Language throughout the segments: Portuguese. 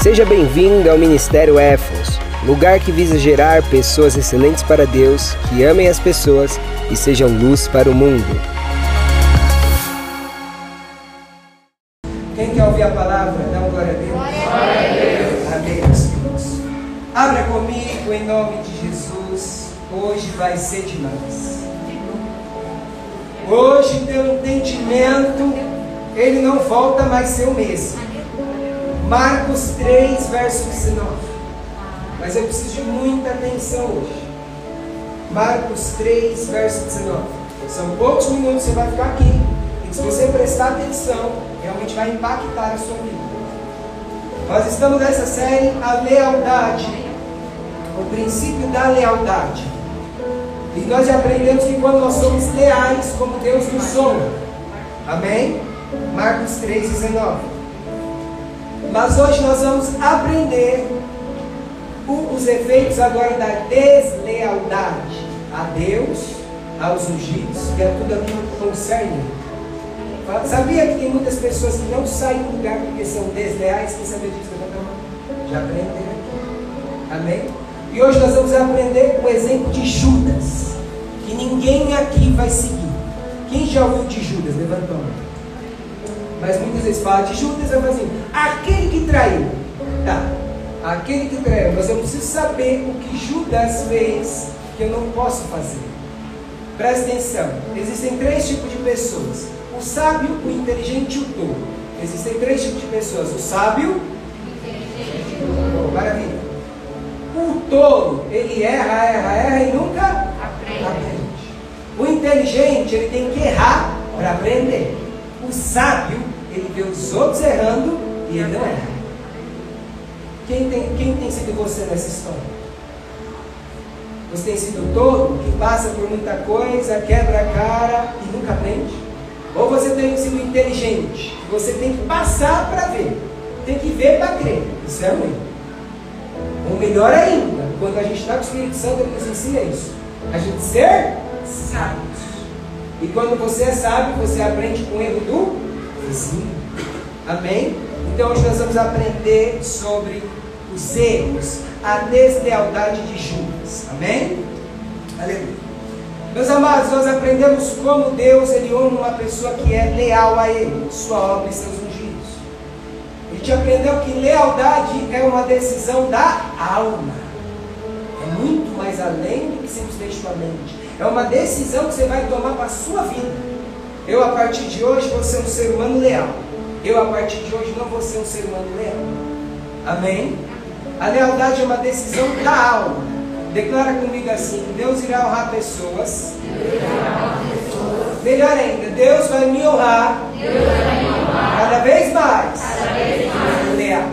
Seja bem-vindo ao Ministério Éfos, lugar que visa gerar pessoas excelentes para Deus, que amem as pessoas e sejam luz para o mundo. Quem quer ouvir a palavra, dá um glória a Deus. Glória a Deus. Amém, meus irmãos. Abra comigo em nome de Jesus. Hoje vai ser demais. Hoje, teu entendimento, ele não volta mais ser o mesmo. Marcos 3, verso 19. Mas eu preciso de muita atenção hoje. Marcos 3, verso 19. São poucos minutos que você vai ficar aqui. E se você prestar atenção, realmente vai impactar a sua vida. Nós estamos nessa série A Lealdade. O princípio da lealdade. E nós já aprendemos que quando nós somos leais, como Deus nos honra. Amém? Marcos 3, 19. Mas hoje nós vamos aprender os efeitos agora da deslealdade a Deus, aos ungidos, que é tudo aquilo que concerne. Sabia que tem muitas pessoas que não saem do lugar porque são desleais? Quem sabia disso? Já aprenderam aqui. Amém? E hoje nós vamos aprender o exemplo de Judas, que ninguém aqui vai seguir. Quem já ouviu de Judas? Levanta a mão. Mas muitas vezes fala de Judas, eu falo assim, aquele que traiu. Tá, aquele que traiu. Mas eu preciso saber o que Judas fez que eu não posso fazer. Presta atenção. Existem três tipos de pessoas. O sábio, o inteligente e o tolo. Existem três tipos de pessoas. O sábio, oh, maravilha. O tolo, ele erra, erra, erra e nunca aprende. aprende. O inteligente, ele tem que errar para aprender. O sábio, ele vê os outros errando e ele não erra. Quem tem, quem tem sido você nessa história? Você tem sido todo que passa por muita coisa, quebra a cara e nunca aprende? Ou você tem sido inteligente, você tem que passar para ver, tem que ver para crer. Isso é ruim. Ou melhor ainda, quando a gente está com o Espírito Santo, ele nos ensina isso. A gente ser sábios. E quando você é sábio, você aprende com o erro do Amém? Então hoje nós vamos aprender sobre os erros, a deslealdade de Judas. Amém? Aleluia. Meus amados, nós aprendemos como Deus ele honra uma pessoa que é leal a Ele, sua obra e seus ungidos. A gente aprendeu que lealdade é uma decisão da alma. É muito mais além do que simplesmente sua mente. É uma decisão que você vai tomar para a sua vida. Eu, a partir de hoje, vou ser um ser humano leal. Eu, a partir de hoje, não vou ser um ser humano leal. Amém? A lealdade é uma decisão da alma. Declara comigo assim: Deus irá honrar pessoas. Melhor ainda, Deus vai me honrar, cada vez mais. Leal.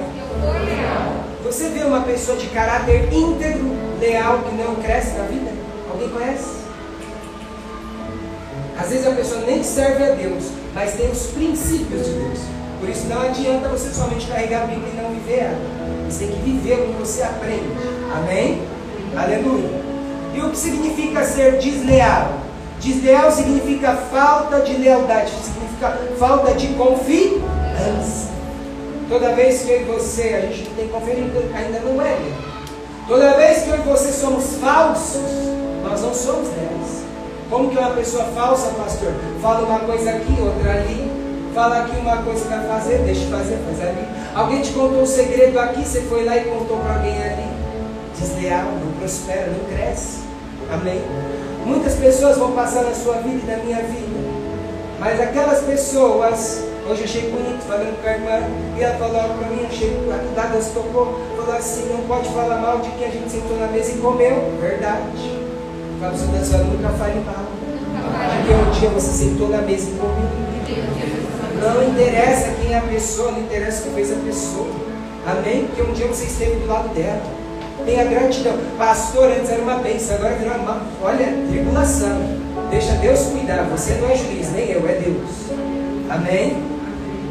Você vê uma pessoa de caráter íntegro, leal, que não cresce na vida? Alguém conhece? Às vezes a pessoa nem serve a Deus, mas tem os princípios de Deus. Por isso não adianta você somente carregar a Bíblia e não viver ela. Você tem que viver o que você aprende. Amém? Aleluia. E o que significa ser desleal? Desleal significa falta de lealdade, significa falta de confiança. Toda vez que eu e você, a gente não tem confiança, ainda não é. Toda vez que eu e você somos falsos, nós não somos leais. Como que uma pessoa falsa, pastor? Fala uma coisa aqui, outra ali. Fala aqui uma coisa para fazer, deixa fazer, faz ali. Alguém te contou um segredo aqui, você foi lá e contou para alguém ali. Desleal, não prospera, não cresce. Amém? Muitas pessoas vão passar na sua vida e na minha vida. Mas aquelas pessoas, hoje eu achei bonito falando com a irmã, e ela falou para mim, achei, a Deus tocou, falou assim, não pode falar mal de quem a gente sentou na mesa e comeu. Verdade. Fala para o seu nunca fale mal. Porque um dia você sentou na mesa e comeu. Não interessa quem é a pessoa, não interessa o que fez a pessoa. Amém? Porque um dia você esteve do lado dela. Tenha gratidão. Pastor, antes era uma bênção, agora virou uma. Olha, tribulação. Deixa Deus cuidar. Você não é juiz, nem eu, é Deus. Amém?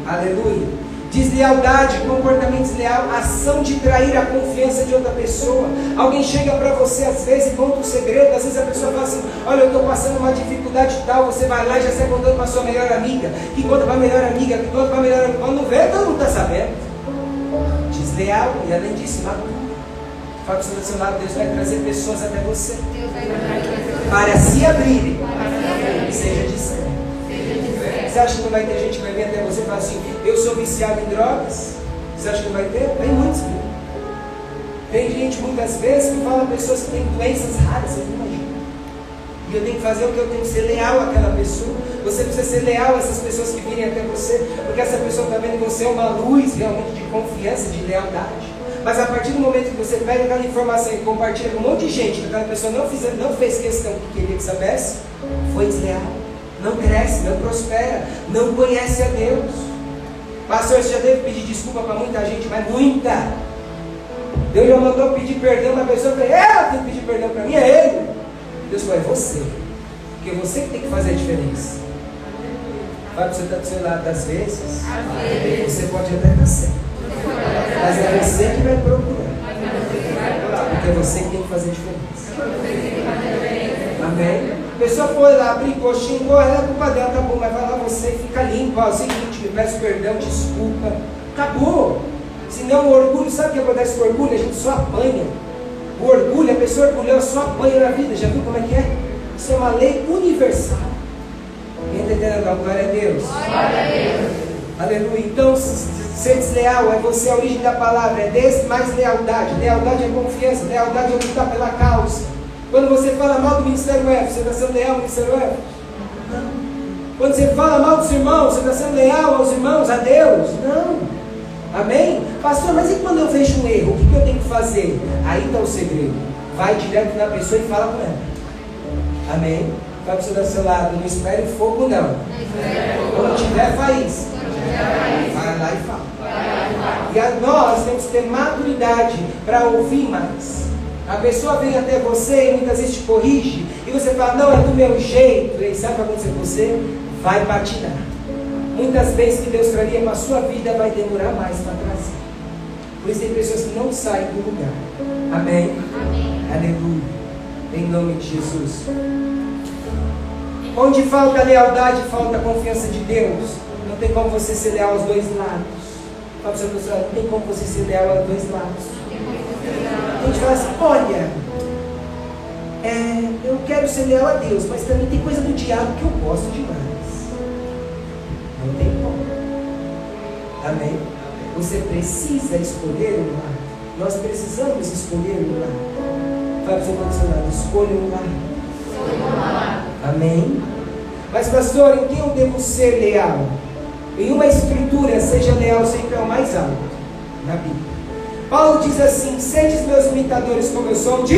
Aleluia. Deslealdade, comportamento desleal, ação de trair a confiança de outra pessoa. Alguém chega para você às vezes e conta um segredo, às vezes a pessoa fala assim: Olha, eu estou passando uma dificuldade tal. Você vai lá e já sai contando para sua melhor amiga, que conta para a melhor amiga, que conta para a melhor amiga. Quando vê, todo mundo está sabendo. desleal e além disso, imaturo. Fala para o seu lado, Deus vai trazer pessoas até você. Para se abrirem. Seja discreto. Você acha que não vai ter gente que vai vir até você e falar assim, eu sou viciado em drogas? Você acha que não vai ter? Tem muitos, viu? Tem gente muitas vezes que fala pessoas que têm doenças raras, você não imagina. E eu tenho que fazer o que eu tenho que ser leal àquela pessoa. Você precisa ser leal a essas pessoas que virem até você, porque essa pessoa está vendo você uma luz realmente de confiança, de lealdade. Mas a partir do momento que você pega aquela informação e compartilha com um monte de gente, que aquela pessoa não, não fez questão que queria que soubesse, foi desleal. Não cresce, não prospera, não conhece a Deus. Pastor, você já deve pedir desculpa para muita gente, mas muita. Deus já mandou pedir perdão para a pessoa, eu falei, ela tem que pedir perdão para mim, é ele. Deus falou, é você. Porque é você que tem que fazer a diferença. Vai para você estar do seu lado às vezes. Você pode até estar certo. Mas é você que vai procurar. Porque é você que tem que fazer a diferença. Amém? A pessoa foi lá, brincou, xingou, ela é culpa dela, tá bom, mas vai lá você e fica limpo. Ó, é seguinte, me peço perdão, desculpa. Acabou. Senão o orgulho, sabe o que acontece com o orgulho? A gente só apanha. O orgulho, a pessoa orgulhosa só apanha na vida. Já viu como é que é? Isso é uma lei universal. Quem está entendendo? Glória a Deus. Glória a Deus. Aleluia. Então, Ser desleal é você a origem da palavra, é des mais lealdade. Lealdade é confiança, lealdade é lutar pela causa. Quando você fala mal do Ministério F, você está sendo leal ao Ministério F? Não. Quando você fala mal dos irmãos, você está sendo leal aos irmãos, a Deus? Não. Amém? Pastor, mas e quando eu vejo um erro, o que, que eu tenho que fazer? Aí está o segredo. Vai direto na pessoa e fala com ela. Amém? Vai para o seu lado, não espere fogo não. Quando tiver faísca. Vai lá e fala. E a nós temos que ter maturidade para ouvir mais. A pessoa vem até você e muitas vezes te corrige, e você fala, não, é do meu jeito. E sabe o que vai acontecer com você? Vai patinar. Muitas vezes que Deus traria para a sua vida vai demorar mais para trazer. Por isso tem pessoas que não saem do lugar. Amém? Amém. Aleluia. Em nome de Jesus. Onde falta lealdade, falta confiança de Deus. Não tem como você ser leal aos dois lados. Fala para você, não tem como você ser leal aos dois lados. Gente fala assim, olha, é, eu quero ser leal a Deus, mas também tem coisa do diabo que eu gosto demais. Não tem como. Amém? Você precisa escolher um lado. Nós precisamos escolher um lado. Fala para o seu lado, escolha um lado. Amém? Mas pastor, em quem eu devo ser leal? Em uma escritura, seja leal sempre ao mais alto, na Bíblia. Paulo diz assim: Sedes meus imitadores, como eu sou de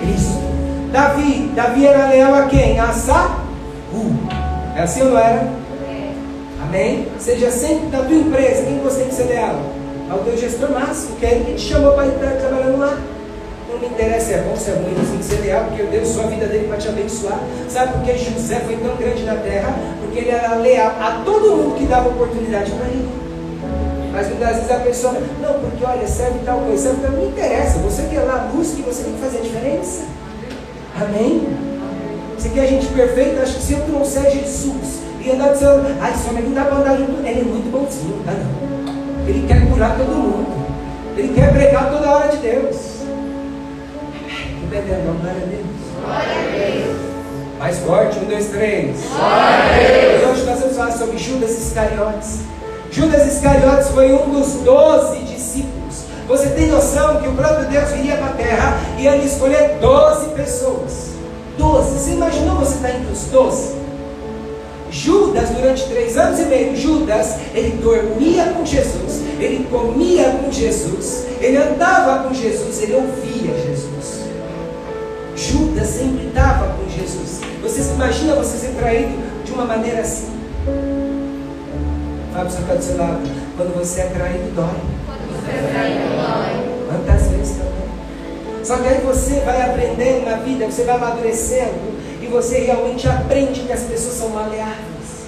Cristo. Davi, Davi era leal a quem? A Saul. É assim ou não era? Amém? Seja sempre da tua empresa, quem você tem que ser leal? Ao teu gestor máximo, que é ele que te chamou para estar trabalhando lá. Não me interessa é bom, se é ruim, você tem que ser leal, porque Deus usou a vida dele para te abençoar. Sabe por que José foi tão grande na terra? Porque ele era leal a todo mundo que dava oportunidade para ele. Mas muitas vezes a pessoa, não, porque olha, serve tal coisa, serve tal, não interessa. Você quer lá a luz que você tem que fazer a diferença. Amém? Você quer a gente perfeita? Acho que se eu trouxer Jesus e andar dizendo, ai, só não dá para andar junto, ele é muito bonzinho, não dá não. Ele quer curar todo mundo. Ele quer pregar toda hora de Deus entendendo? Glória a Deus. Glória a Deus. Mais forte, um, dois, três. Glória a Deus. E hoje nós vamos falar sobre Judas Iscariotes. Judas Iscariotes foi um dos doze discípulos. Você tem noção que o próprio Deus viria para a terra e ia escolher doze pessoas. Doze. Você imaginou você estar entre os doze? Judas, durante três anos e meio, Judas, ele dormia com Jesus, ele comia com Jesus, ele andava com Jesus, ele ouvia Jesus. Judas sempre estava com Jesus. Você se imagina você ser traído de uma maneira assim? Do seu lado. Quando você é traído, dói. Quando você é traído, dói. Quantas vezes também? Só que aí você vai aprendendo na vida, você vai amadurecendo e você realmente aprende que as pessoas são maleáveis.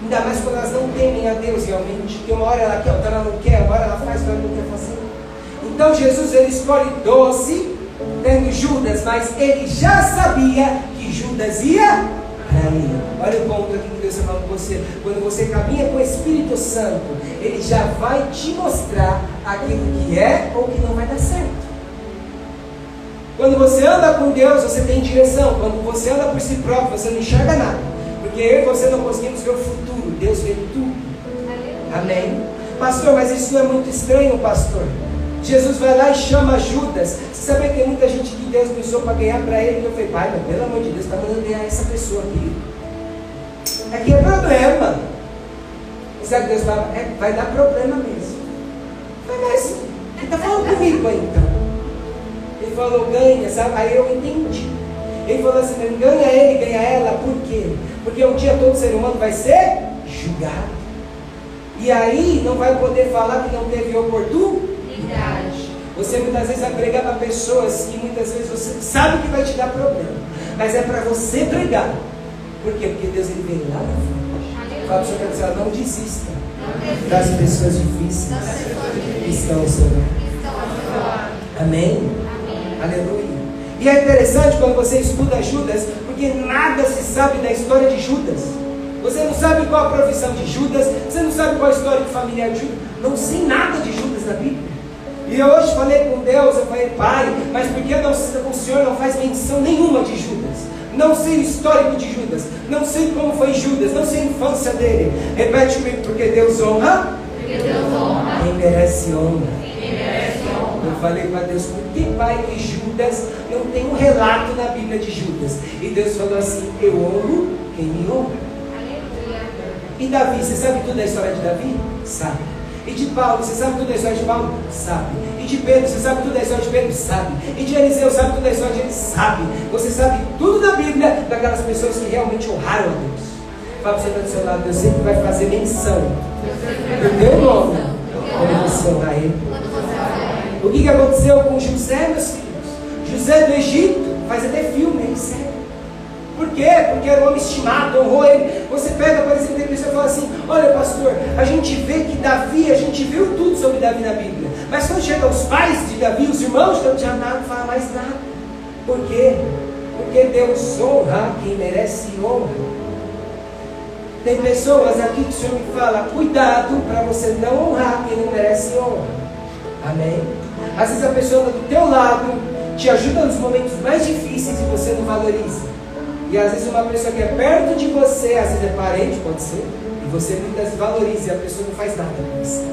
Ainda mais quando elas não temem a Deus realmente. Que uma hora ela quer, outra ela não quer, uma hora ela faz, outra ela não quer fazer. Então Jesus ele escolhe doze tendo Judas, mas ele já sabia que Judas ia trair. Olha o ponto aqui que Deus está falando com você. Quando você caminha com o Espírito Santo, Santo, ele já vai te mostrar aquilo que é ou que não vai dar certo. Quando você anda com Deus, você tem direção. Quando você anda por si próprio, você não enxerga nada. Porque eu e você não conseguimos ver o futuro. Deus vê tudo. Amém? Pastor, mas isso não é muito estranho, pastor. Jesus vai lá e chama Judas. Você sabe que tem muita gente que Deus pensou para ganhar para ele. Eu falei, pai, mas pelo amor de Deus, está mandando ganhar essa pessoa aqui. Aqui é problema. E sabe que Deus fala? É, vai dar problema mesmo. Mas, ele está falando comigo então. Ele falou, ganha, sabe? Aí eu entendi. Ele falou assim, ganha ele, ganha ela, por quê? Porque um dia todo ser humano vai ser julgado. E aí não vai poder falar que não teve oportunidade. Você muitas vezes vai pregar para pessoas que muitas vezes você sabe que vai te dar problema. Mas é para você pregar. Por quê? Porque Deus ele vem lá na frente. Fala para o senhor não desista das pessoas difíceis que estão ao seu lado. Amém? Aleluia. E é interessante quando você estuda Judas, porque nada se sabe da história de Judas. Você não sabe qual a profissão de Judas, você não sabe qual a história familiar de Judas. Não sei nada de Judas na Bíblia. E eu hoje falei com Deus, eu falei, Pai, mas por que não, o Senhor não faz menção nenhuma de Judas? Não sei o histórico de Judas, não sei como foi Judas, não sei a infância dele. Repete comigo, porque Deus honra, Porque Deus honra quem merece honra. quem merece honra. Eu falei para Deus, por que pai que Judas não tem um relato na Bíblia de Judas? E Deus falou assim, eu honro quem me honra. Aleluia. E Davi, você sabe tudo da história de Davi? Sabe. E de Paulo, você sabe tudo da história de Paulo? Sabe. E de Pedro, você sabe tudo da história de Pedro? Sabe. E de Eliseu, sabe tudo da história de Eliseu? Sabe. Você sabe tudo da Bíblia daquelas pessoas que realmente honraram a Deus. Fala você está do seu lado, Deus sempre vai fazer menção do teu nome você honrar Ele. O que, que aconteceu com José, meus filhos? José do Egito, faz até filme aí, sério. Por quê? Porque era um homem estimado, honrou ele. Você pega, por exemplo, pessoa e fala assim: Olha, pastor, a gente vê que Davi, a gente viu tudo sobre Davi na Bíblia. Mas quando chega os pais de Davi, os irmãos de Davi, já não fala mais nada. Por quê? Porque Deus honra quem merece honra. Tem pessoas aqui que o Senhor me fala: Cuidado para você não honrar quem não merece honra. Amém? Às vezes a pessoa do teu lado, te ajuda nos momentos mais difíceis e você não valoriza. E às vezes uma pessoa que é perto de você, às vezes é parente, pode ser, e você muitas valoriza e a pessoa não faz nada com isso.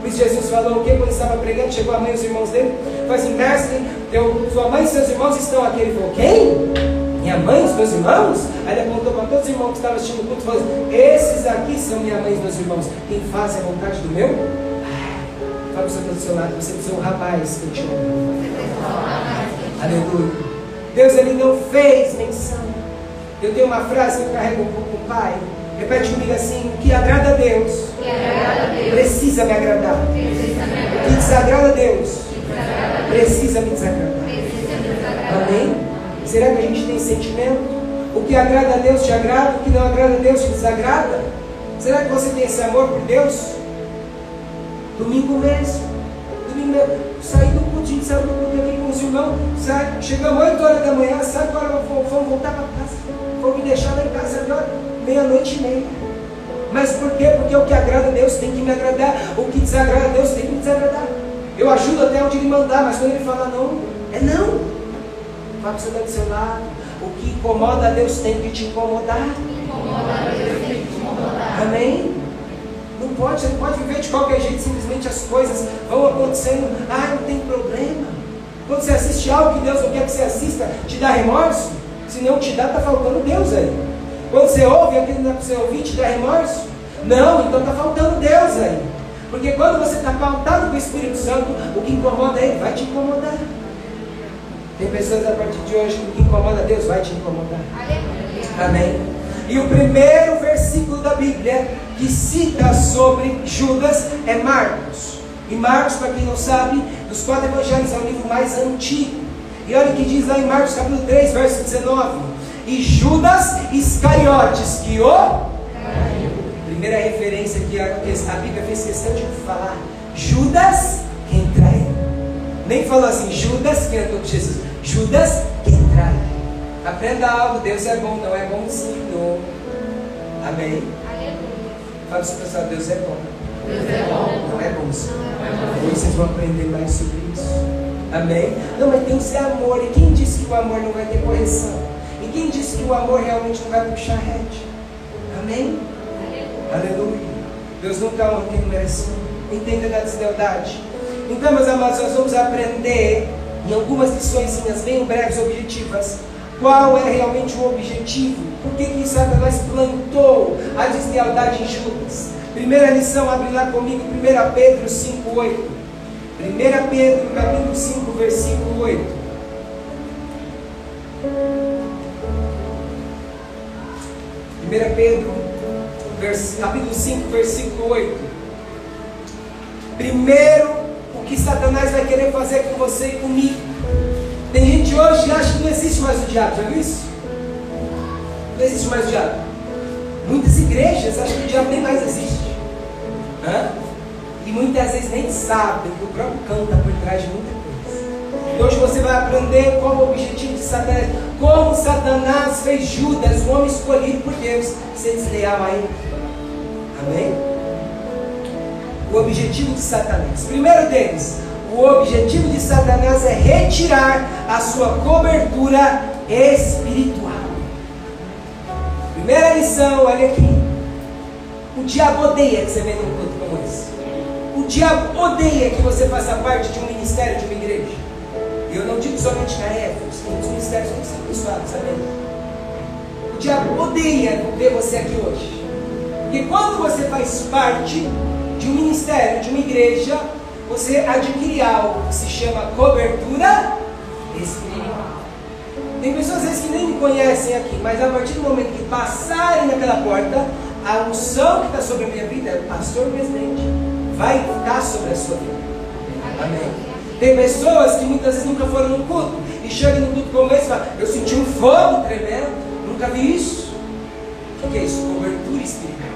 Por isso Jesus falou o que quando estava pregando, chegou a mãe e os irmãos dele, falou assim, mestre, teu, sua mãe e seus irmãos estão aqui. Ele falou, quem? Minha mãe e os meus irmãos? Aí ele apontou para todos os irmãos que estavam assistindo o culto e falou assim, esses aqui são minha mãe e meus irmãos. Quem faz a vontade do meu? Fala para o seu do seu lado, você precisa honrar mais que eu te honro. Aleluia. Deus ele não fez menção. Eu tenho uma frase que eu carrego um pouco com o pai. Repete comigo assim: o que agrada a Deus precisa me agradar. O que desagrada a Deus. Precisa me desagradar. Amém? Será que a gente tem sentimento? O que agrada a Deus te agrada, o que não agrada a Deus te desagrada? Será que você tem esse amor por Deus? Domingo mesmo. Domingo mesmo. Saí do culto, a gente saiu do irmãos. Sai, chegamos 8 horas da manhã, sabe agora vamos voltar para casa. Vamos me deixar lá em casa agora, meia-noite e meia. Mas por quê? Porque o que agrada a Deus tem que me agradar. O que desagrada a Deus tem que me desagradar. Eu ajudo até onde ele mandar, mas quando ele fala não, é não. Você estar do seu lado. O que incomoda a Deus tem que te incomodar. Incomoda a Deus, tem que te incomodar. Amém? Não pode, você não pode viver de qualquer jeito, simplesmente as coisas vão acontecendo. Ah, não tem problema. Quando você assiste algo que Deus não quer que você assista, te dá remorso? Se não te dá, está faltando Deus aí. Quando você ouve aquilo que não é para você ouvir, te dá remorso? Não, então está faltando Deus aí. Porque quando você está pautado com o Espírito Santo, o que incomoda ele vai te incomodar. Tem pessoas a partir de hoje que o que incomoda Deus vai te incomodar. Aleluia. Amém. E o primeiro versículo da Bíblia que cita sobre Judas é Marcos. E Marcos, para quem não sabe, dos quatro evangelhos é o livro mais antigo. E olha o que diz lá em Marcos capítulo 3, verso 19. E Judas Iscariotes, que o. Primeira referência que a, a Bíblia fez questão de falar. Judas, quem traiu. Nem falou assim, Judas, quem andou com Jesus. Judas, quem traiu. Aprenda algo, Deus é bom, não é bonzinho. Amém. Aleluia. Fala para o seu pessoal, Deus é bom. Deus é bom. Não é bom, senhor. Hoje vocês vão aprender mais sobre isso. Amém? Não, mas tem que ser amor. E quem disse que o amor não vai ter correção? E quem disse que o amor realmente não vai puxar rede? Amém? Aleluia. Deus nunca honra quem merece. Entenda da deslealdade. Então, meus amados, nós vamos aprender em algumas lições bem breves, objetivas, qual é realmente o objetivo. Por que, que Satanás plantou a deslealdade em Judas? Primeira lição, abre lá comigo, 1 Pedro 5,8. 1 Pedro, capítulo 5, versículo 8. 1 Pedro, capítulo 5, versículo 8. Primeiro, o que Satanás vai querer fazer com você e comigo. Tem gente hoje que acha que não existe mais o diabo, já viu isso? Não existe mais o diabo. Muitas igrejas acham que o diabo nem mais existe. Hã? E muitas vezes nem sabem que o próprio cão está por trás de muita coisa. E hoje você vai aprender qual o objetivo de Satanás. Como Satanás fez Judas, o homem escolhido por Deus, ser desleal a ele. Amém? O objetivo de Satanás. Primeiro deles, o objetivo de Satanás é retirar a sua cobertura espiritual. Primeira lição, olha aqui. O diabo odeia que você venha num culto como esse. O diabo odeia que você faça parte de um ministério, de uma igreja. E eu não digo somente na Éfeso, tem muitos ministérios que são abençoados, sabe? O diabo odeia ver você aqui hoje. Porque quando você faz parte de um ministério, de uma igreja, você adquire algo que se chama cobertura. Tem pessoas às vezes que nem me conhecem aqui, mas a partir do momento que passarem naquela porta, a unção que está sobre a minha vida, é pastor presidente, vai ficar sobre a sua vida. Amém. Tem pessoas que muitas vezes nunca foram no culto e chegam no culto como esse e falam, eu senti um fogo tremendo, nunca vi isso. O que é isso? Cobertura espiritual.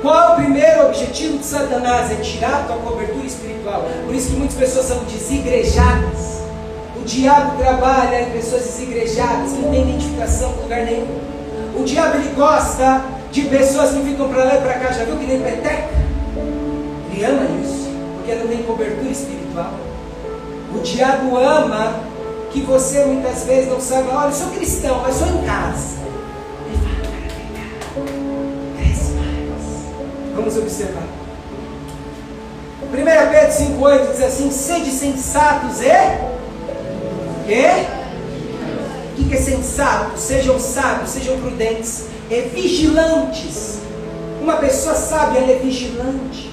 Qual o primeiro objetivo de Satanás? É tirar a tua cobertura espiritual. Por isso que muitas pessoas são desigrejadas. Diabo trabalha em pessoas desigrejadas, que não têm identificação com lugar nenhum. O diabo ele gosta de pessoas que ficam para lá e para cá, já viu que nem peteca? Ele ama isso, porque não tem cobertura espiritual. O diabo ama que você muitas vezes não sabe, olha, eu sou cristão, mas sou em casa. Fala. Vamos observar. 1 Pedro 5,8 diz assim: sede sensatos e. E? O que é sensato? Sejam sábios, sejam prudentes e vigilantes. Uma pessoa sábia, ela é vigilante.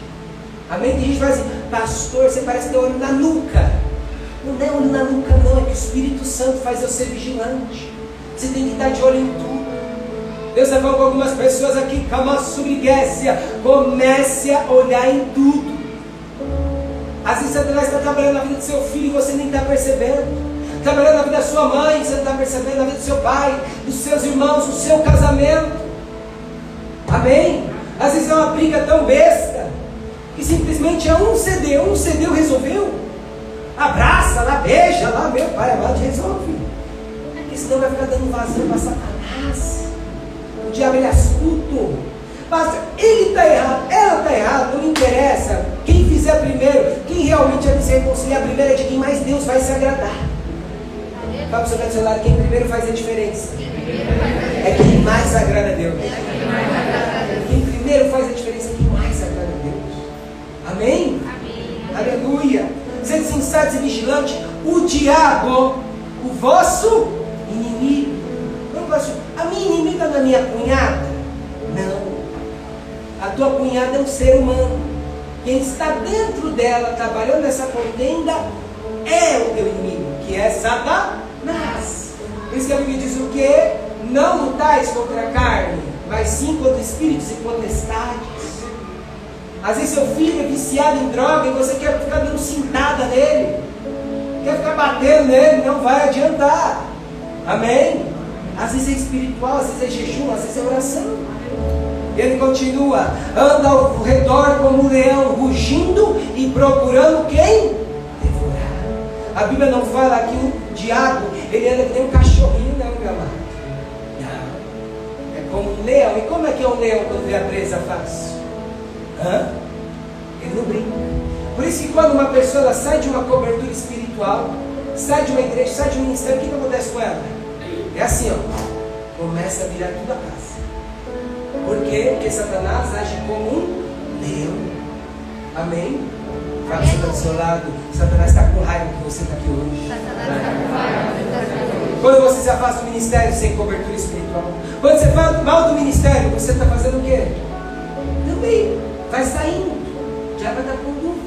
Amém? Tem gente que fala assim, pastor, você parece ter olho na nuca. Não é olho na nuca, não, é que o Espírito Santo faz eu ser vigilante. Você tem que estar de olho em tudo. Deus está falando com algumas pessoas aqui, calma subriguécia, comece a olhar em tudo. Às vezes Satanás está trabalhando na vida do seu filho e você nem está percebendo trabalhando na vida da sua mãe, você não está percebendo, na vida do seu pai, dos seus irmãos, do seu casamento. Amém? Às vezes é uma briga tão besta que simplesmente é um CD, um CD resolveu. Abraça lá, beija lá, meu pai amado resolve. Porque senão vai ficar dando vazio para Satanás. O diabo ele é astuto. Basta, ele está errado, ela está errada, não interessa. Quem fizer primeiro, quem realmente vai se reconciliar primeiro é de quem mais Deus vai se agradar. Fala para o seu celular, quem primeiro faz a diferença. É quem mais agrada a Deus. Quem primeiro faz a diferença é quem mais agrada a Deus. Amém? Aleluia. Sendo sensatos e vigilantes, o diabo, o vosso inimigo. Não, pastor, a minha inimiga não é minha cunhada? Não. A tua cunhada é um ser humano. Quem está dentro dela, trabalhando nessa contenda, é o teu inimigo, que é Satanás. Isso que a Bíblia diz o que? Não lutais contra a carne, mas sim contra espíritos e potestades. Às vezes seu filho é viciado em droga e você quer ficar dando cintada nele, quer ficar batendo nele, não vai adiantar. Amém? Às vezes é espiritual, às vezes é jejum, às vezes é oração. Ele continua, anda ao redor como um leão, rugindo e procurando quem? Devorar. A Bíblia não fala que ele anda que nem um cachorrinho, não, meu amado. Não. É como um leão. E como é que é um leão quando vê a presa fácil? Hã? Ele não brinca. Por isso que quando uma pessoa sai de uma cobertura espiritual, sai de uma igreja, sai de um ministério, o que, que acontece com ela? É assim, ó. Começa a virar tudo a casa. Por quê? Porque Satanás age como um leão. Amém? Você está do seu lado. Satanás está com raiva que você está aqui hoje. Quando você se afasta do ministério sem cobertura espiritual. Quando você fala mal do ministério, você está fazendo o quê? Também. Vai saindo. Já vai dar com dúvida.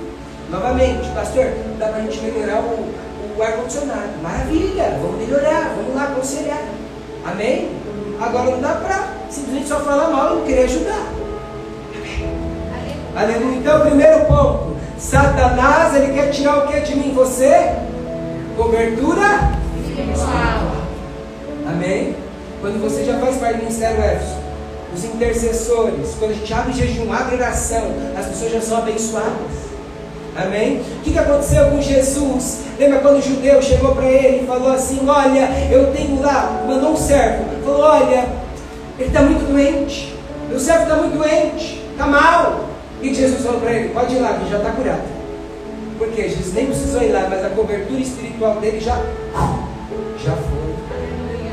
Novamente, pastor, dá para a gente melhorar o, o ar-condicionado. Maravilha, vamos melhorar, vamos lá aconselhar. Amém? Agora não dá para simplesmente só falar mal e não querer ajudar. Aleluia. Então, primeiro ponto. Satanás, ele quer tirar o que de mim? Você? Cobertura Amém? Quando você já faz parte do Ministério os intercessores, quando a gente abre jejum, abre oração, as pessoas já são abençoadas. Amém? O que, que aconteceu com Jesus? Lembra quando o judeu chegou para ele e falou assim: Olha, eu tenho lá, mandou um servo, falou: Olha, ele está muito doente, meu servo está muito doente, está mal. E Jesus falou para ele: Pode ir lá, que já está curado. Porque Jesus nem precisou ir lá, mas a cobertura espiritual dele já, já foi.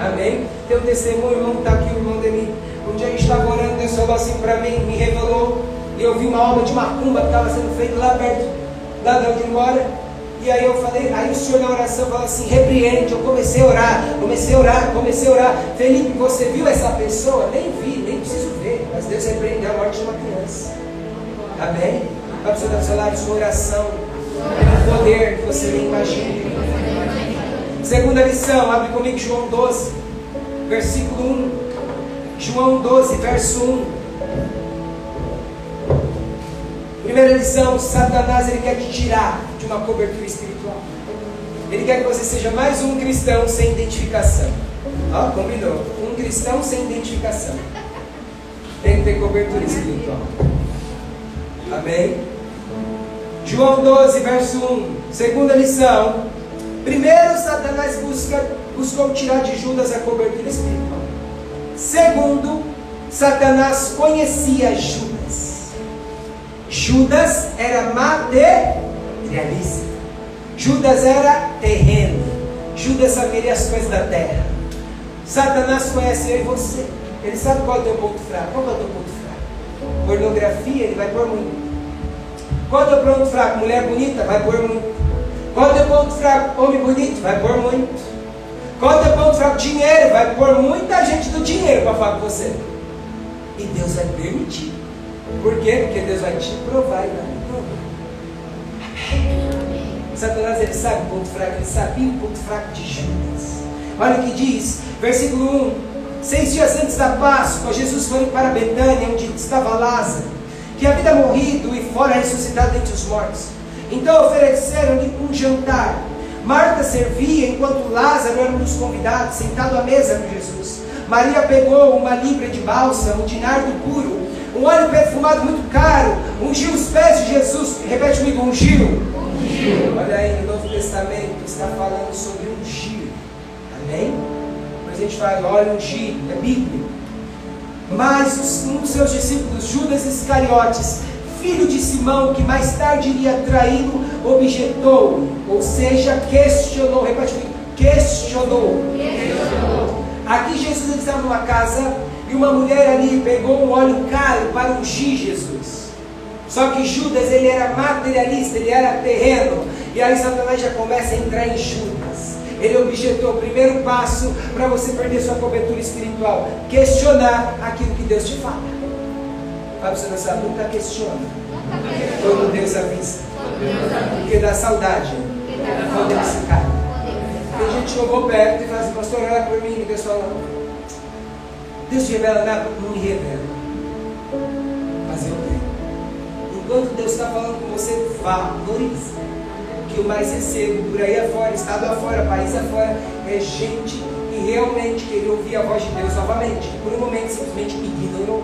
Amém? Tem um testemunho, irmão está aqui, o irmão dele. Um dia a gente estava orando, Deus falou assim para mim, me revelou. E eu vi uma obra de macumba que estava sendo feita lá perto, lá de onde mora. E aí eu falei, aí o senhor na oração falou assim, repreende. Eu comecei a orar, comecei a orar, comecei a orar. Felipe, você viu essa pessoa? Nem vi, nem preciso ver. Mas Deus repreendeu a morte de uma criança. Amém? Vai precisar do seu lado, sua oração. Pelo poder que você nem imagina. Segunda lição, abre comigo João 12, versículo 1. João 12, verso 1. Primeira lição, Satanás ele quer te tirar de uma cobertura espiritual. Ele quer que você seja mais um cristão sem identificação. Ó, combinou. Um cristão sem identificação. Tem que ter cobertura espiritual. Amém? João 12, verso 1. Segunda lição. Primeiro, Satanás busca, buscou tirar de Judas a cobertura espiritual. Segundo, Satanás conhecia Judas. Judas era materialista. Judas era terreno. Judas sabia as coisas da terra. Satanás conhece eu e você. Ele sabe qual é o teu ponto fraco. Qual é o teu ponto fraco? Pornografia, ele vai pôr muito. Qual é o teu ponto fraco? Mulher bonita, vai pôr muito. Qual é o teu ponto fraco? Homem bonito, vai pôr muito. Qual é o teu ponto fraco? Dinheiro, vai pôr muita gente do dinheiro para falar com você. E Deus vai permitir. Por quê? Porque Deus vai te provar e vai te provar. Satanás ele sabe o ponto fraco, ele sabia o ponto fraco de Judas. Olha o que diz, versículo 1. Seis dias antes da Páscoa, Jesus foi para Betânia, onde estava Lázaro, que havia morrido e fora ressuscitado entre os mortos. Então ofereceram-lhe um jantar. Marta servia enquanto Lázaro era um dos convidados, sentado à mesa com Jesus. Maria pegou uma libra de bálsamo, de nardo puro, um óleo perfumado muito caro, ungiu os pés de Jesus. Repete comigo, ungiu. ungiu. Olha aí, no Novo Testamento está falando sobre ungir. Amém? A gente fala, olha, ungir, é bíblico. Mas um dos seus discípulos, Judas Iscariotes, filho de Simão, que mais tarde iria traí-lo, objetou, ou seja, questionou, repete comigo, questionou. questionou. Aqui Jesus estava numa casa e uma mulher ali pegou um óleo caro para ungir Jesus. Só que Judas ele era materialista, ele era terreno. E aí Satanás já começa a entrar em Judas. Ele objetou o primeiro passo para você perder sua cobertura espiritual: questionar aquilo que Deus te fala. Você nessa nunca questiona. Quando Deus avisa. Porque dá saudade. Quando ele se cai. Tem gente que chegou perto e fala assim, pastor, olha por mim, Deus fala, Deus te revela nada, não me revela. Mas eu tenho. Enquanto Deus está falando com você, valorize. Que o mais recebo por aí afora, estado afora, país afora, é gente que realmente queria ouvir a voz de Deus novamente. Por um momento simplesmente ignorou.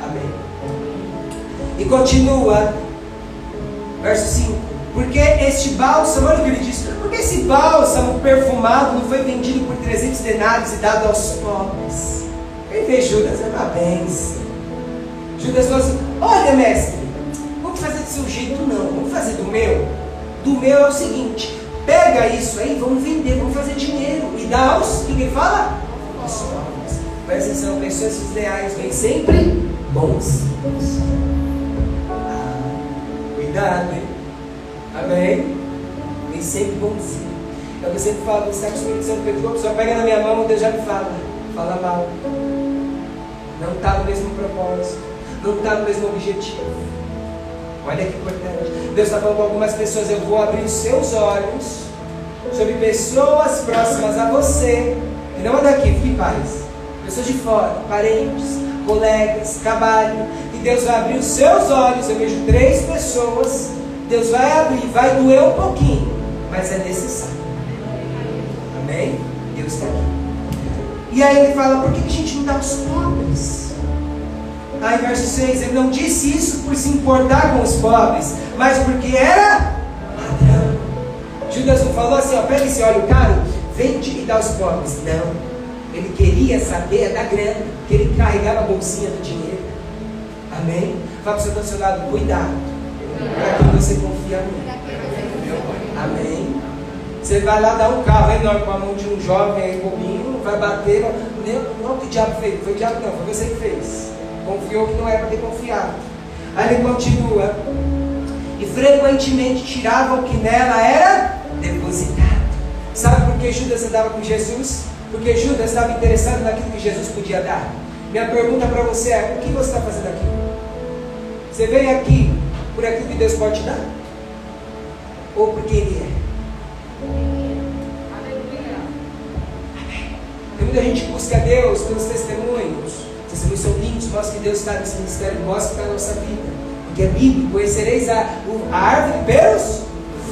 Amém. E continua, verso 5. Porque este bálsamo, olha o que ele diz, porque esse bálsamo perfumado não foi vendido por 300 denários e dado aos pobres. Quem fez Judas é uma. Judas falou assim: Olha, mestre, vamos fazer do seu jeito, não, vamos fazer do meu. Do meu é o seguinte: pega isso aí, vamos vender, vamos fazer dinheiro e dá aos. O que fala? Aos pobres. Presta pessoas ideais vêm sempre bons. Ah, cuidado, hein? Amém? Vem sempre bonzinho. Eu sempre falo, você está com o Espírito Santo a pessoa pega na minha mão, Deus já me fala. Fala mal. Não está no mesmo propósito. Não está no mesmo objetivo. Olha que importante. Deus está falando com algumas pessoas, eu vou abrir os seus olhos sobre pessoas próximas a você. E não é daqui, fique em paz. Pessoas de fora, parentes, colegas, trabalho. E Deus vai abrir os seus olhos. Eu vejo três pessoas. Deus vai abrir, vai doer um pouquinho, mas é necessário. Amém? Deus está aqui. E aí ele fala, por que a gente não dá aos pobres? Aí verso 6, ele não disse isso por se importar com os pobres, mas porque era ladrão. Judas não falou assim, ó, pega esse óleo caro, vende e dá aos pobres. Não. Ele queria saber da grana, que ele carregava a bolsinha do dinheiro. Amém? Fala para o seu lado, cuidado. Para quem você confia muito. Amém? Você vai lá dar um carro enorme com a mão de um jovem aí bobinho, vai bater. Não, não o diabo fez, foi o diabo não, foi você que fez. Confiou que não era para ter confiado. Aí ele continua. E frequentemente tiravam o que nela era depositado. Sabe por que Judas andava com Jesus? Porque Judas estava interessado naquilo que Jesus podia dar. Minha pergunta para você é: o que você está fazendo aqui? Você veio aqui por aquilo que Deus pode te dar? Ou porque Ele é? Tem muita gente que busca Deus pelos testemunhos. Testemunhos são lindos, mostra que Deus está nesse ministério, mostra que está na nossa vida. Porque é bíblico, conhecereis a, a árvore pelos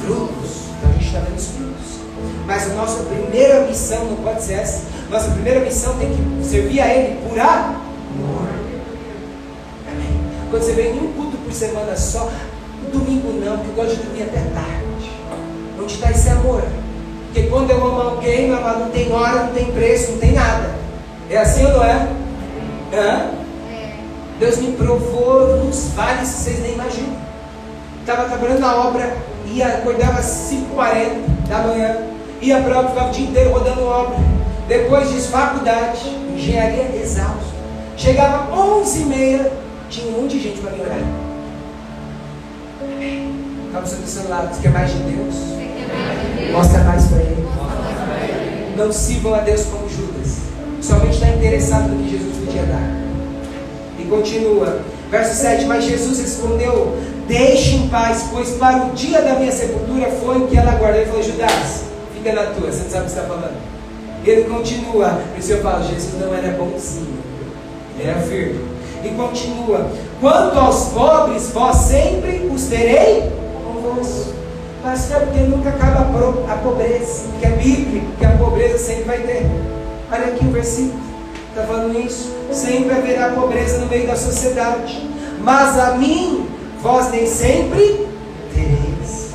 frutos. Então a gente está vendo os frutos. Mas a nossa primeira missão não pode ser essa. Nossa primeira missão tem que servir a Ele por amor. Amém. Quando você vem em um culto por semana só, domingo não, porque eu gosto de dormir até tarde. Onde está esse amor? Porque quando eu amo alguém, meu não tem hora, não tem preço, não tem nada. É assim ou não é? Hã? Deus me provou nos vales que vocês nem imaginam. Estava trabalhando na obra, ia, acordava às 5h40 da manhã, ia para a obra, ficava o dia inteiro rodando obra. Depois disso, faculdade, engenharia exausto. Chegava 11h30, tinha um monte de gente para me orar. Estava no seu celular, você quer mais de Deus? Mostra mais para ele. Não sirvam a Deus como Judas. Somente está interessado no que Jesus podia dar. E continua. Verso 7. Mas Jesus respondeu: Deixe em paz, pois para o dia da minha sepultura foi o que ela guardou. Ele falou: Judas, fica na tua, você não sabe o que está falando. Ele continua. Por isso eu falo: Jesus não era bonzinho, era firme. E continua: Quanto aos pobres, vós sempre os terei convosco. Pastor, porque nunca acaba a pobreza, que é bíblico, que a pobreza sempre vai ter. Olha aqui o versículo, está falando isso. Sempre haverá pobreza no meio da sociedade, mas a mim, vós nem sempre tereis.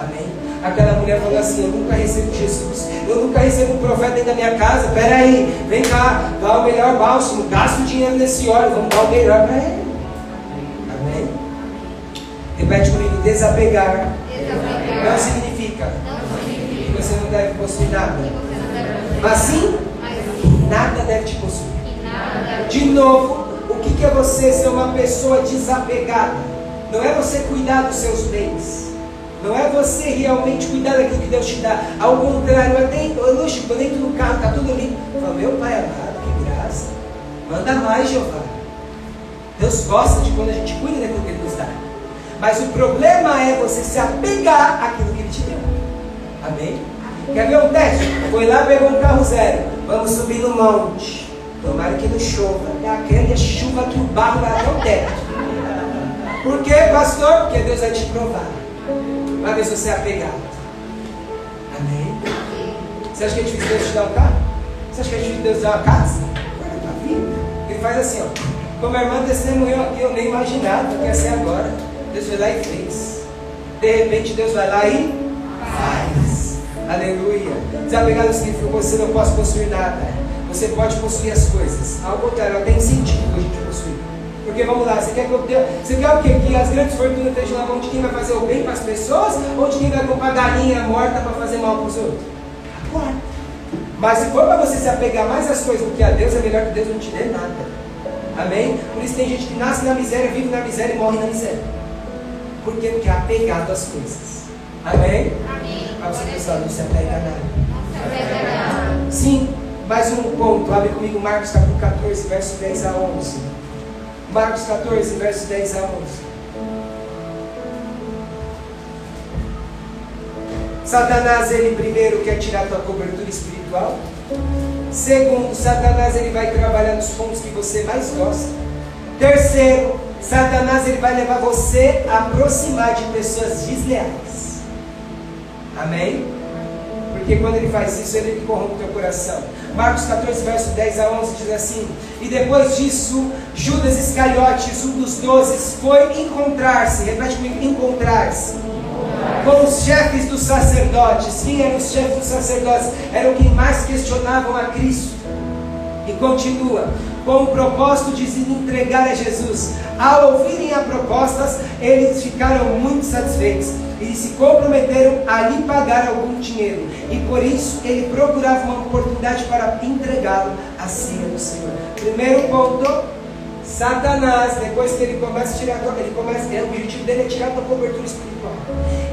Amém? Aquela mulher falou assim: Eu nunca recebo Jesus, eu nunca recebo um profeta dentro da minha casa. Peraí, vem cá, dá o melhor bálsamo, gasta o dinheiro nesse óleo, vamos dar o melhor para ele. Amém? Repete comigo: desapegar não significa que você não deve possuir nada. Mas sim, nada deve te possuir. De novo, o que é você ser uma pessoa desapegada? Não é você cuidar dos seus bens. Não é você realmente cuidar daquilo que Deus te dá. Ao contrário, até eu, Chico, eu entro no carro, está tudo lindo. Falo, meu pai amado, que graça. Manda mais, Jeová. Deus gosta de quando a gente cuida daquilo que Ele nos dá. Mas o problema é você se apegar àquilo que ele te deu. Amém? Quer ver um teste? Foi lá, pegou um carro zero. Vamos subir no monte. Tomara que não chova. É aquela chuva que o barro vai até o teto. Por quê, pastor? Porque Deus vai te provar. Vai ver se você é apegado. Amém? Você acha que é difícil Deus te dar um carro? Você acha que é difícil Deus te dar uma casa? Guarda a tua vida. Ele faz assim, ó. Como a irmã testemunhou aqui, eu nem imaginava que ia ser agora. Deus foi lá e fez. De repente Deus vai lá e faz. Aleluia. Desapegado significa que você não pode possuir nada. Você pode possuir as coisas. Ao contrário, até incentivo a gente possuir. Porque vamos lá, você quer que eu tenha, você quer o quê? Que as grandes fortunas estejam na mão de quem vai fazer o bem para as pessoas ou de quem vai comprar galinha morta para fazer mal para os outros? Agora. Mas se for para você se apegar mais às coisas do que a Deus, é melhor que Deus não te dê nada. Amém? Por isso tem gente que nasce na miséria, vive na miséria e morre na miséria. Por quê? Porque é apegado às coisas. Amém? Amém. Para você pessoal, não se apega a nada. Não se apega a nada. Sim, mais um ponto. Abre comigo Marcos capítulo 14, verso 10 a 11. Marcos 14, verso 10 a 11. Satanás, ele primeiro quer tirar tua cobertura espiritual. Segundo, Satanás ele vai trabalhar nos pontos que você mais gosta. Terceiro, Satanás ele vai levar você a aproximar de pessoas desleais. Amém? Porque quando ele faz isso, ele corrompe o teu coração. Marcos 14, verso 10 a 11 diz assim: E depois disso, Judas Iscariotes, um dos doze, foi encontrar-se, repete comigo, encontrar-se com os chefes dos sacerdotes. Quem eram os chefes dos sacerdotes? Eram quem mais questionavam a Cristo. E continua, com o propósito de se entregar a Jesus. Ao ouvirem a propostas, eles ficaram muito satisfeitos e se comprometeram a lhe pagar algum dinheiro. E por isso ele procurava uma oportunidade para entregá-lo à ceia do Senhor. Primeiro ponto, Satanás, depois que ele começa a tirar, ele começa, é, o objetivo dele é tirar a tua cobertura espiritual.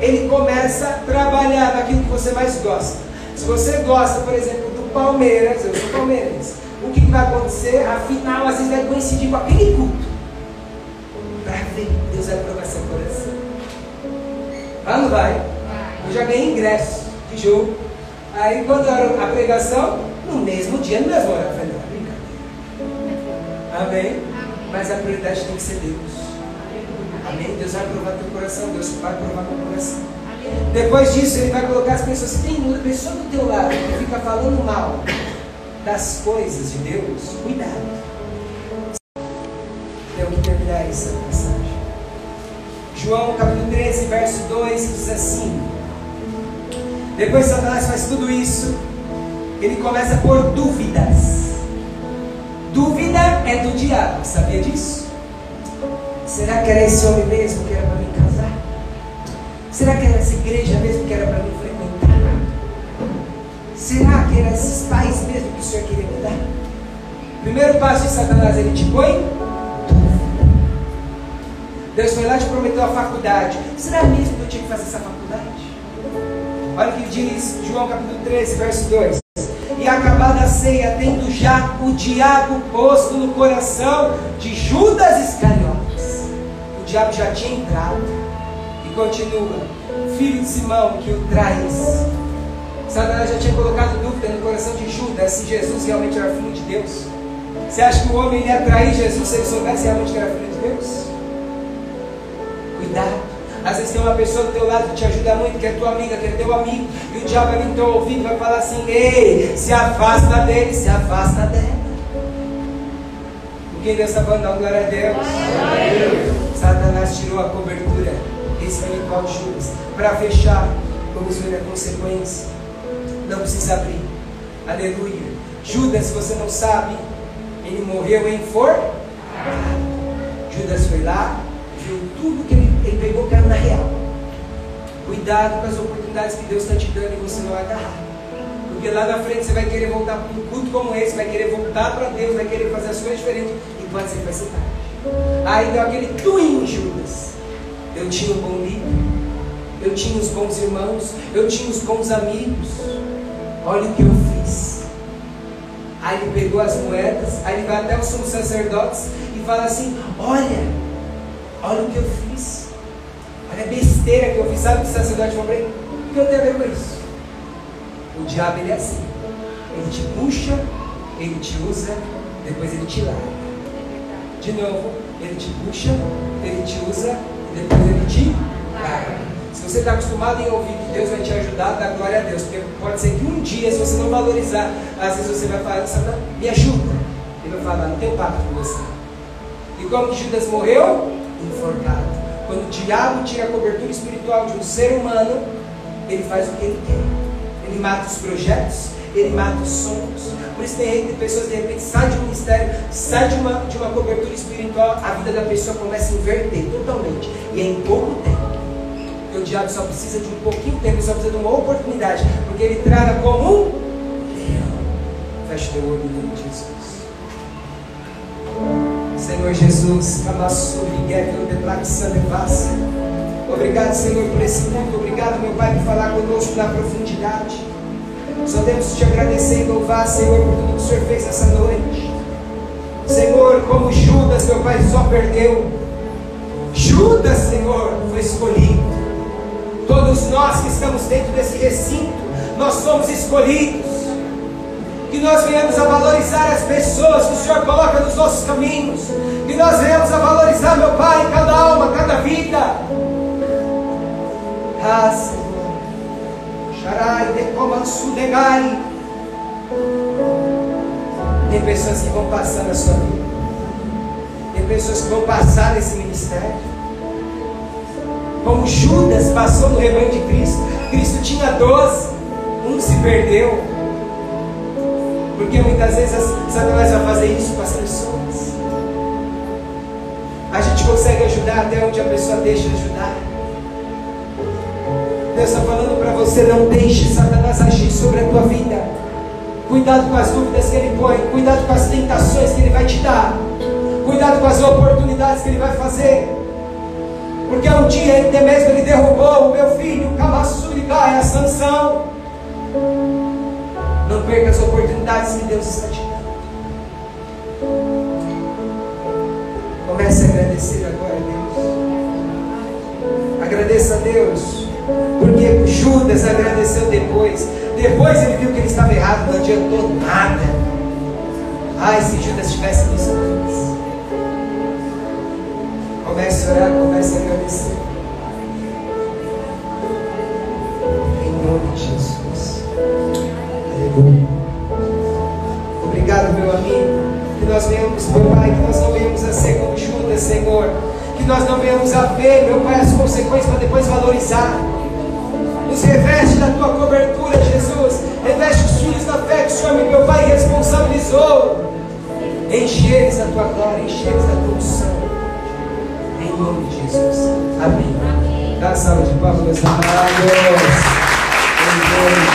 Ele começa a trabalhar naquilo que você mais gosta. Se você gosta, por exemplo, do Palmeiras, eu sou palmeirense, o que vai acontecer? Afinal, às vezes vai coincidir com aquele culto. Para ver, Deus vai provar seu coração. Ah, não vai? Eu já ganhei ingresso de jogo. Aí quando era a pregação, no mesmo dia, no mesmo horário, eu falei, não, brincadeira. Amém? Mas a prioridade tem que ser Deus. Amém? Deus vai provar teu coração, Deus vai provar teu coração. Depois disso, ele vai colocar as pessoas. Se tem uma pessoa do teu lado que fica falando mal das coisas de Deus, cuidado. Tenho que terminar essa passagem. João capítulo 13, verso 2 diz assim: Depois Satanás faz tudo isso, ele começa a pôr dúvidas. Dúvida é do diabo, sabia disso? Será que era esse homem mesmo que era para mim casar? Será que era essa igreja mesmo que era para mim frequentar? Será que eram esses pais mesmo que o Senhor queria me dar? Primeiro passo de Satanás, ele te põe. Deus foi lá e te prometeu a faculdade. Será mesmo que eu tinha que fazer essa faculdade? Olha o que diz João capítulo 13, verso 2. E acabada a ceia, tendo já o diabo posto no coração de Judas Iscariotes. O diabo já tinha entrado. E continua. Filho de Simão, que o traz. Satanás já tinha colocado dúvida no coração de Judas se Jesus realmente era filho de Deus. Você acha que o homem ia trair Jesus se ele soubesse realmente que era filho de Deus? Cuidado. Às vezes tem uma pessoa do teu lado que te ajuda muito, que é tua amiga, que é teu amigo, e o diabo vir no teu ouvido vai falar assim: Ei, se afasta dele, se afasta dela. Porque Deus falando, não, glória a Deus. Satanás tirou a cobertura espiritual de Judas. Para fechar, vamos ver a consequência. Não precisa abrir. Aleluia. Judas, se você não sabe, ele morreu em for. Judas foi lá, viu tudo que ele, ele pegou, caiu na real. Cuidado com as oportunidades que Deus está te dando e você não agarrar. Porque lá na frente você vai querer voltar para um culto como esse, vai querer voltar para Deus, vai querer fazer as coisas diferentes e pode ser que vai ser tarde. Aí deu aquele twin Judas. Eu tinha um bom líder, eu tinha os bons irmãos, eu tinha os bons amigos. Olha o que eu fiz. Aí ele pegou as moedas, aí ele vai até os sumos sacerdotes e fala assim: Olha, olha o que eu fiz. Olha a besteira que eu fiz. Sabe o que o sacerdote falou para ele? O que eu tenho a ver com isso? O diabo ele é assim. Ele te puxa, ele te usa, depois ele te larga. De novo, ele te puxa, ele te usa, depois ele te larga. Se você está acostumado em ouvir que Deus vai te ajudar, dá glória a Deus. Porque pode ser que um dia, se você não valorizar, às vezes você vai falar, Satanás, me ajuda. Ele vai falar, não tenho pacto com você. E como que Judas morreu? Enforcado. Quando o diabo tira a cobertura espiritual de um ser humano, ele faz o que ele quer. Ele mata os projetos, ele mata os sonhos. Por isso tem pessoas de repente saem de um ministério, saem de uma, de uma cobertura espiritual, a vida da pessoa começa a inverter totalmente. E é em pouco tempo. Porque o diabo só precisa de um pouquinho de tempo, só precisa de uma oportunidade. Porque ele trata como um leão. Feche teu olho em Jesus. Senhor Jesus, Obrigado, Senhor, por esse culto. Obrigado, meu Pai, por falar conosco na profundidade. Só temos te agradecer e louvar, Senhor, por tudo que o Senhor fez essa noite. Senhor, como Judas, meu Pai, só perdeu. Judas, Senhor, foi escolhido. Todos nós que estamos dentro desse recinto, nós somos escolhidos. Que nós venhamos a valorizar as pessoas que o Senhor coloca nos nossos caminhos. Que nós venhamos a valorizar, meu Pai, cada alma, cada vida. Ah, Senhor. Sharai de Tem pessoas que vão passar na sua vida. Tem pessoas que vão passar nesse ministério. Como Judas passou no rebanho de Cristo. Cristo tinha doze. Um se perdeu. Porque muitas vezes Satanás vai fazer isso com as pessoas. A gente consegue ajudar até onde a pessoa deixa de ajudar. Deus está falando para você: não deixe Satanás agir sobre a tua vida. Cuidado com as dúvidas que ele põe, cuidado com as tentações que ele vai te dar, cuidado com as oportunidades que ele vai fazer. Porque um dia até mesmo ele derrubou o meu filho, Camassurigai, a sanção. Não perca as oportunidades que Deus está te dando. Comece a agradecer agora, Deus. Agradeça a Deus porque Judas agradeceu depois. Depois ele viu que ele estava errado, não adiantou nada. Ai, se Judas tivesse visto antes. Comece a orar, comece a agradecer. Em nome de Jesus. Obrigado, meu amigo. Que nós venhamos, meu Pai, que nós não venhamos a ser como Judas, Senhor. Que nós não venhamos a ver, meu Pai, as consequências para depois valorizar. Nos reveste da tua cobertura, Jesus. Reveste os filhos da fé que o Senhor, meu Pai, responsabilizou. Enche eles da tua glória, enche eles da tua unção. Em nome de Jesus. Amém. Amém. Dá salva de palmas. Em nome de